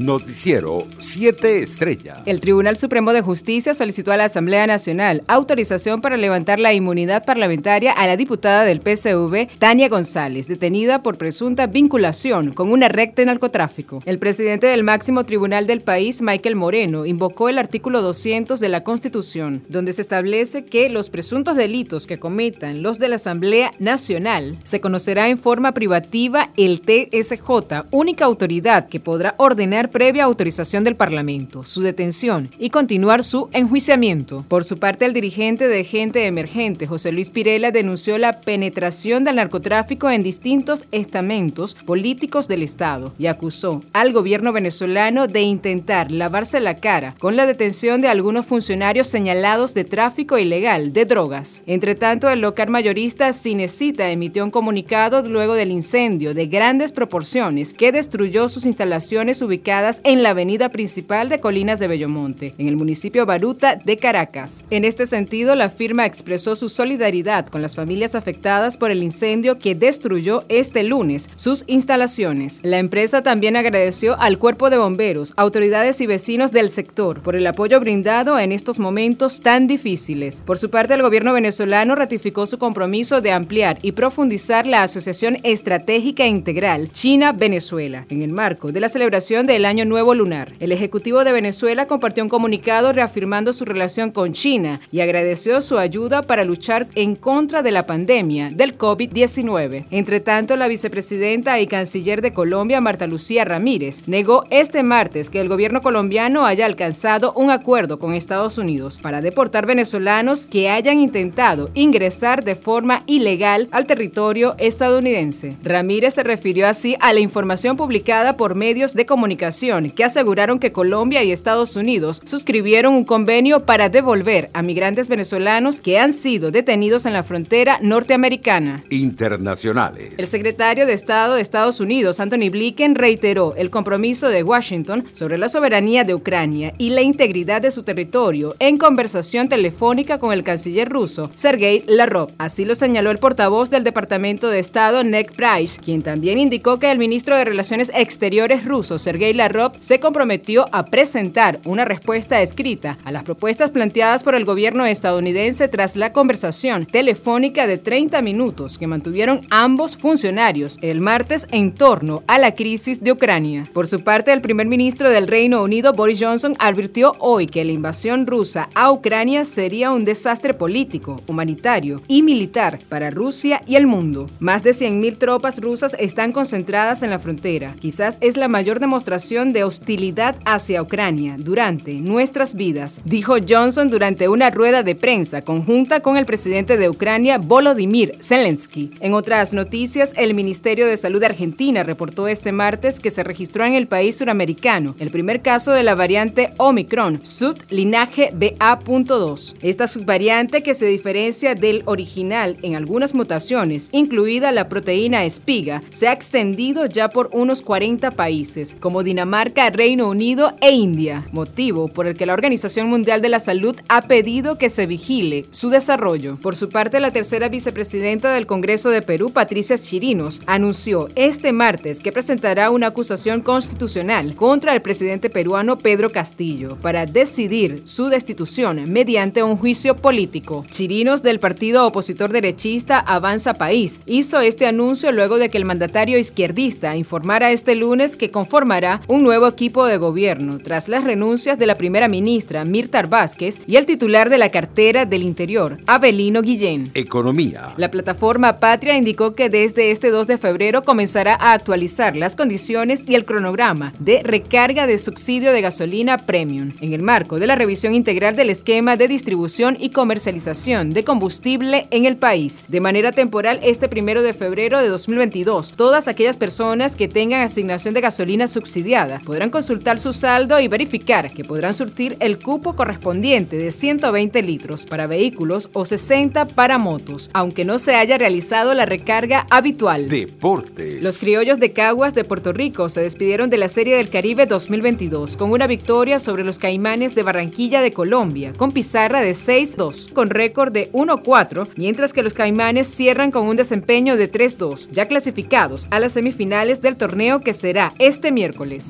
Noticiero 7 Estrellas. El Tribunal Supremo de Justicia solicitó a la Asamblea Nacional autorización para levantar la inmunidad parlamentaria a la diputada del PCV, Tania González, detenida por presunta vinculación con una recta de narcotráfico. El presidente del máximo tribunal del país, Michael Moreno, invocó el artículo 200 de la Constitución, donde se establece que los presuntos delitos que cometan los de la Asamblea Nacional se conocerá en forma privativa el TSJ, única autoridad que podrá ordenar previa autorización del Parlamento, su detención y continuar su enjuiciamiento. Por su parte, el dirigente de Gente Emergente, José Luis Pirela, denunció la penetración del narcotráfico en distintos estamentos políticos del Estado y acusó al gobierno venezolano de intentar lavarse la cara con la detención de algunos funcionarios señalados de tráfico ilegal de drogas. Entre tanto, el local mayorista Cinecita emitió un comunicado luego del incendio de grandes proporciones que destruyó sus instalaciones ubicadas en la avenida principal de Colinas de Bellomonte, en el municipio Baruta de Caracas. En este sentido, la firma expresó su solidaridad con las familias afectadas por el incendio que destruyó este lunes sus instalaciones. La empresa también agradeció al cuerpo de bomberos, autoridades y vecinos del sector por el apoyo brindado en estos momentos tan difíciles. Por su parte, el gobierno venezolano ratificó su compromiso de ampliar y profundizar la Asociación Estratégica Integral China-Venezuela en el marco de la celebración del año Nuevo Lunar. El Ejecutivo de Venezuela compartió un comunicado reafirmando su relación con China y agradeció su ayuda para luchar en contra de la pandemia del COVID-19. Entre tanto, la vicepresidenta y canciller de Colombia, Marta Lucía Ramírez, negó este martes que el gobierno colombiano haya alcanzado un acuerdo con Estados Unidos para deportar venezolanos que hayan intentado ingresar de forma ilegal al territorio estadounidense. Ramírez se refirió así a la información publicada por medios de comunicación que aseguraron que Colombia y Estados Unidos suscribieron un convenio para devolver a migrantes venezolanos que han sido detenidos en la frontera norteamericana. Internacionales. El secretario de Estado de Estados Unidos, Anthony Blinken, reiteró el compromiso de Washington sobre la soberanía de Ucrania y la integridad de su territorio en conversación telefónica con el canciller ruso, Sergei Lavrov. Así lo señaló el portavoz del Departamento de Estado, Ned Price, quien también indicó que el ministro de Relaciones Exteriores ruso, Sergei Lavrov, se comprometió a presentar una respuesta escrita a las propuestas planteadas por el gobierno estadounidense tras la conversación telefónica de 30 minutos que mantuvieron ambos funcionarios el martes en torno a la crisis de Ucrania. Por su parte, el primer ministro del Reino Unido, Boris Johnson, advirtió hoy que la invasión rusa a Ucrania sería un desastre político, humanitario y militar para Rusia y el mundo. Más de 100.000 tropas rusas están concentradas en la frontera. Quizás es la mayor demostración de hostilidad hacia Ucrania durante nuestras vidas, dijo Johnson durante una rueda de prensa conjunta con el presidente de Ucrania, Volodymyr Zelensky. En otras noticias, el Ministerio de Salud de Argentina reportó este martes que se registró en el país suramericano el primer caso de la variante Omicron, sublinaje BA.2. Esta subvariante que se diferencia del original en algunas mutaciones, incluida la proteína espiga, se ha extendido ya por unos 40 países, como Dinamarca, marca Reino Unido e India, motivo por el que la Organización Mundial de la Salud ha pedido que se vigile su desarrollo. Por su parte, la tercera vicepresidenta del Congreso de Perú, Patricia Chirinos, anunció este martes que presentará una acusación constitucional contra el presidente peruano Pedro Castillo para decidir su destitución mediante un juicio político. Chirinos del partido opositor derechista Avanza País hizo este anuncio luego de que el mandatario izquierdista informara este lunes que conformará un nuevo equipo de gobierno tras las renuncias de la primera ministra Mirta Vázquez y el titular de la cartera del Interior, Abelino Guillén. Economía. La plataforma Patria indicó que desde este 2 de febrero comenzará a actualizar las condiciones y el cronograma de recarga de subsidio de gasolina premium en el marco de la revisión integral del esquema de distribución y comercialización de combustible en el país. De manera temporal, este primero de febrero de 2022, todas aquellas personas que tengan asignación de gasolina subsidiada podrán consultar su saldo y verificar que podrán surtir el cupo correspondiente de 120 litros para vehículos o 60 para motos, aunque no se haya realizado la recarga habitual. Deportes. Los criollos de Caguas de Puerto Rico se despidieron de la Serie del Caribe 2022 con una victoria sobre los Caimanes de Barranquilla de Colombia, con pizarra de 6-2, con récord de 1-4, mientras que los Caimanes cierran con un desempeño de 3-2, ya clasificados a las semifinales del torneo que será este miércoles.